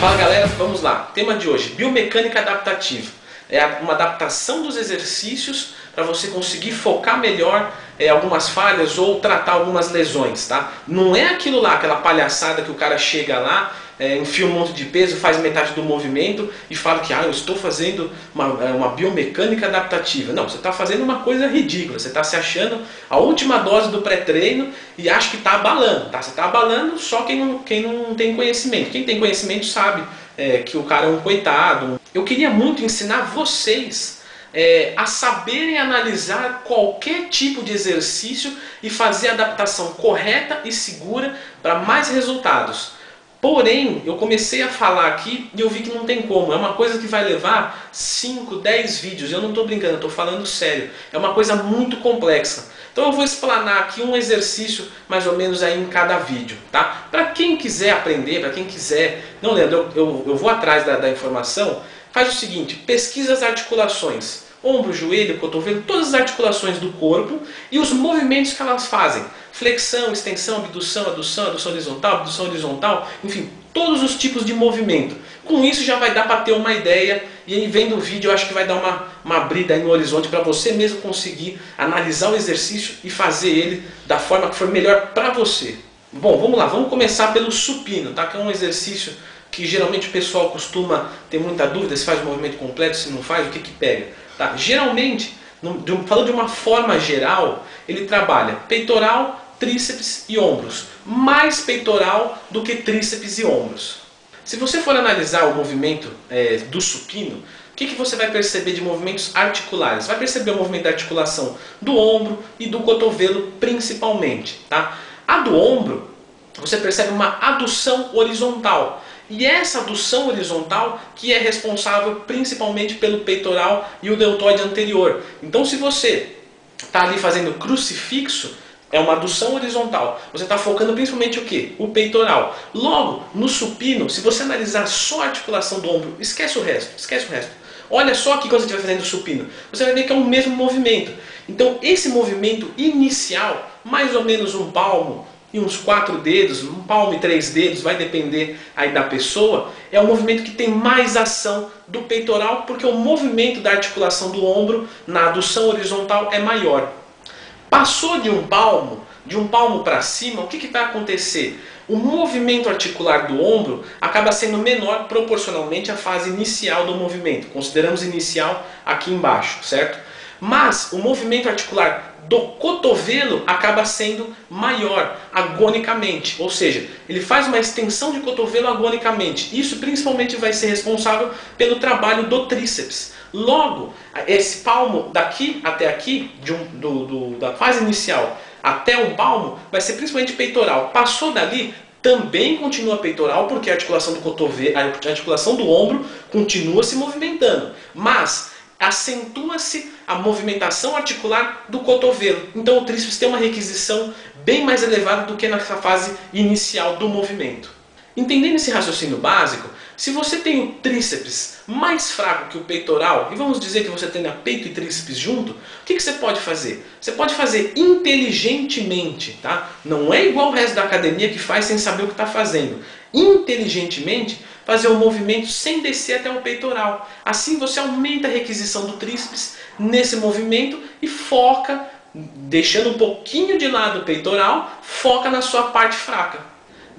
Fala galera, vamos lá. Tema de hoje: biomecânica adaptativa. É uma adaptação dos exercícios para você conseguir focar melhor é, algumas falhas ou tratar algumas lesões, tá? Não é aquilo lá, aquela palhaçada que o cara chega lá, é, enfia um monte de peso, faz metade do movimento e fala que ah, eu estou fazendo uma, é, uma biomecânica adaptativa. Não, você está fazendo uma coisa ridícula, você está se achando a última dose do pré-treino e acha que está abalando, tá? Você está abalando só quem não, quem não tem conhecimento. Quem tem conhecimento sabe é, que o cara é um coitado. Eu queria muito ensinar vocês é, a saberem analisar qualquer tipo de exercício e fazer a adaptação correta e segura para mais resultados. Porém, eu comecei a falar aqui e eu vi que não tem como. É uma coisa que vai levar 5, 10 vídeos. Eu não estou brincando, estou falando sério. É uma coisa muito complexa. Então eu vou explanar aqui um exercício mais ou menos aí em cada vídeo, tá? Para quem quiser aprender, para quem quiser... Não, Leandro, eu, eu, eu vou atrás da, da informação faz o seguinte, pesquisa as articulações, ombro, joelho, cotovelo, todas as articulações do corpo e os movimentos que elas fazem. Flexão, extensão, abdução, adução, adução horizontal, abdução horizontal, enfim, todos os tipos de movimento. Com isso já vai dar para ter uma ideia e aí vendo o vídeo eu acho que vai dar uma, uma brida aí no horizonte para você mesmo conseguir analisar o exercício e fazer ele da forma que for melhor para você. Bom, vamos lá, vamos começar pelo supino, tá? que é um exercício que geralmente o pessoal costuma ter muita dúvida se faz o movimento completo, se não faz, o que, que pega. Tá? Geralmente, falando de uma forma geral, ele trabalha peitoral, tríceps e ombros. Mais peitoral do que tríceps e ombros. Se você for analisar o movimento é, do supino, o que, que você vai perceber de movimentos articulares? Vai perceber o movimento da articulação do ombro e do cotovelo principalmente. Tá? A do ombro, você percebe uma adução horizontal. E essa adução horizontal que é responsável principalmente pelo peitoral e o deltoide anterior. Então se você está ali fazendo crucifixo, é uma adução horizontal. Você está focando principalmente o que? O peitoral. Logo, no supino, se você analisar só a articulação do ombro, esquece o resto, esquece o resto. Olha só aqui quando você estiver fazendo o supino. Você vai ver que é o mesmo movimento. Então, esse movimento inicial, mais ou menos um palmo, e uns quatro dedos, um palmo e três dedos, vai depender aí da pessoa, é o movimento que tem mais ação do peitoral, porque o movimento da articulação do ombro na adução horizontal é maior. Passou de um palmo, de um palmo para cima, o que, que vai acontecer? O movimento articular do ombro acaba sendo menor proporcionalmente à fase inicial do movimento. Consideramos inicial aqui embaixo, certo? Mas o movimento articular do cotovelo acaba sendo maior agonicamente, ou seja, ele faz uma extensão de cotovelo agonicamente. Isso principalmente vai ser responsável pelo trabalho do tríceps. Logo, esse palmo daqui até aqui, um, do, do, da fase inicial até um palmo, vai ser principalmente peitoral. Passou dali, também continua peitoral, porque a articulação do cotovelo, a articulação do ombro continua se movimentando. Mas acentua-se a movimentação articular do cotovelo. Então o tríceps tem uma requisição bem mais elevada do que nessa fase inicial do movimento. Entendendo esse raciocínio básico, se você tem o tríceps mais fraco que o peitoral, e vamos dizer que você tenha peito e tríceps junto, o que, que você pode fazer? Você pode fazer inteligentemente, tá? Não é igual o resto da academia que faz sem saber o que está fazendo. Inteligentemente, fazer o um movimento sem descer até o peitoral. Assim você aumenta a requisição do tríceps nesse movimento e foca, deixando um pouquinho de lado o peitoral, foca na sua parte fraca.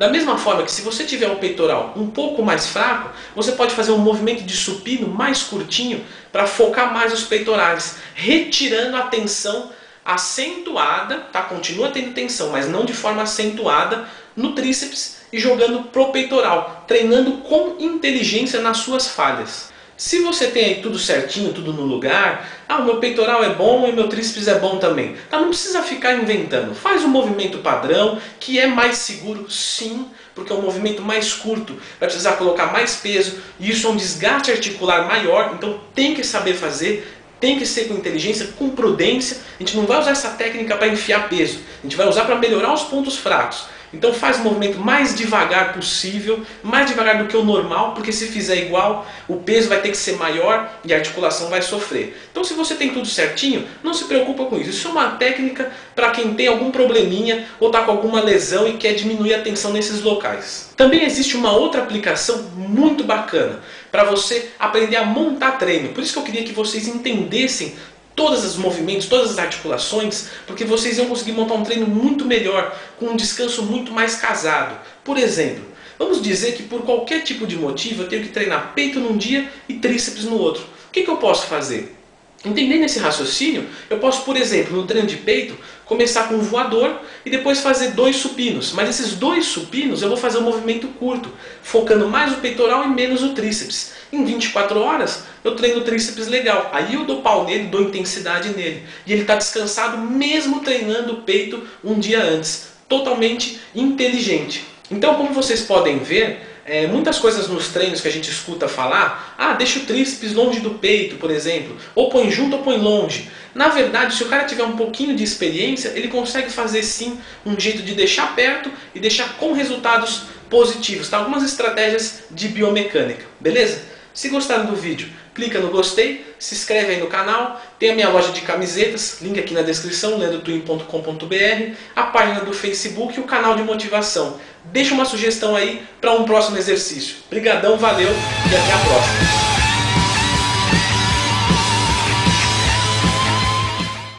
Da mesma forma que se você tiver o peitoral um pouco mais fraco, você pode fazer um movimento de supino mais curtinho para focar mais os peitorais, retirando a tensão acentuada, tá? Continua tendo tensão, mas não de forma acentuada no tríceps e jogando pro peitoral, treinando com inteligência nas suas falhas. Se você tem aí tudo certinho, tudo no lugar, ah, o meu peitoral é bom e meu tríceps é bom também. Tá, não precisa ficar inventando. Faz um movimento padrão, que é mais seguro, sim, porque é um movimento mais curto, vai precisar colocar mais peso, e isso é um desgaste articular maior, então tem que saber fazer, tem que ser com inteligência, com prudência. A gente não vai usar essa técnica para enfiar peso, a gente vai usar para melhorar os pontos fracos. Então faz o movimento mais devagar possível, mais devagar do que o normal, porque se fizer igual, o peso vai ter que ser maior e a articulação vai sofrer. Então se você tem tudo certinho, não se preocupa com isso. Isso é uma técnica para quem tem algum probleminha ou está com alguma lesão e quer diminuir a tensão nesses locais. Também existe uma outra aplicação muito bacana para você aprender a montar treino. Por isso que eu queria que vocês entendessem todos os movimentos, todas as articulações, porque vocês iam conseguir montar um treino muito melhor, com um descanso muito mais casado. Por exemplo, vamos dizer que por qualquer tipo de motivo eu tenho que treinar peito num dia e tríceps no outro. O que, que eu posso fazer? Entendendo esse raciocínio, eu posso, por exemplo, no treino de peito, começar com um voador e depois fazer dois supinos. Mas esses dois supinos eu vou fazer um movimento curto, focando mais o peitoral e menos o tríceps. Em 24 horas eu treino o tríceps legal. Aí eu dou pau nele, dou intensidade nele. E ele está descansado mesmo treinando o peito um dia antes. Totalmente inteligente. Então, como vocês podem ver, é, muitas coisas nos treinos que a gente escuta falar, ah, deixa o tríceps longe do peito, por exemplo, ou põe junto ou põe longe. Na verdade, se o cara tiver um pouquinho de experiência, ele consegue fazer sim um jeito de deixar perto e deixar com resultados positivos. Tá? Algumas estratégias de biomecânica, beleza? Se gostaram do vídeo, clica no gostei, se inscreve aí no canal, tem a minha loja de camisetas, link aqui na descrição, leandrotwin.com.br, a página do Facebook e o canal de motivação. Deixa uma sugestão aí para um próximo exercício. Obrigadão, valeu e até a próxima.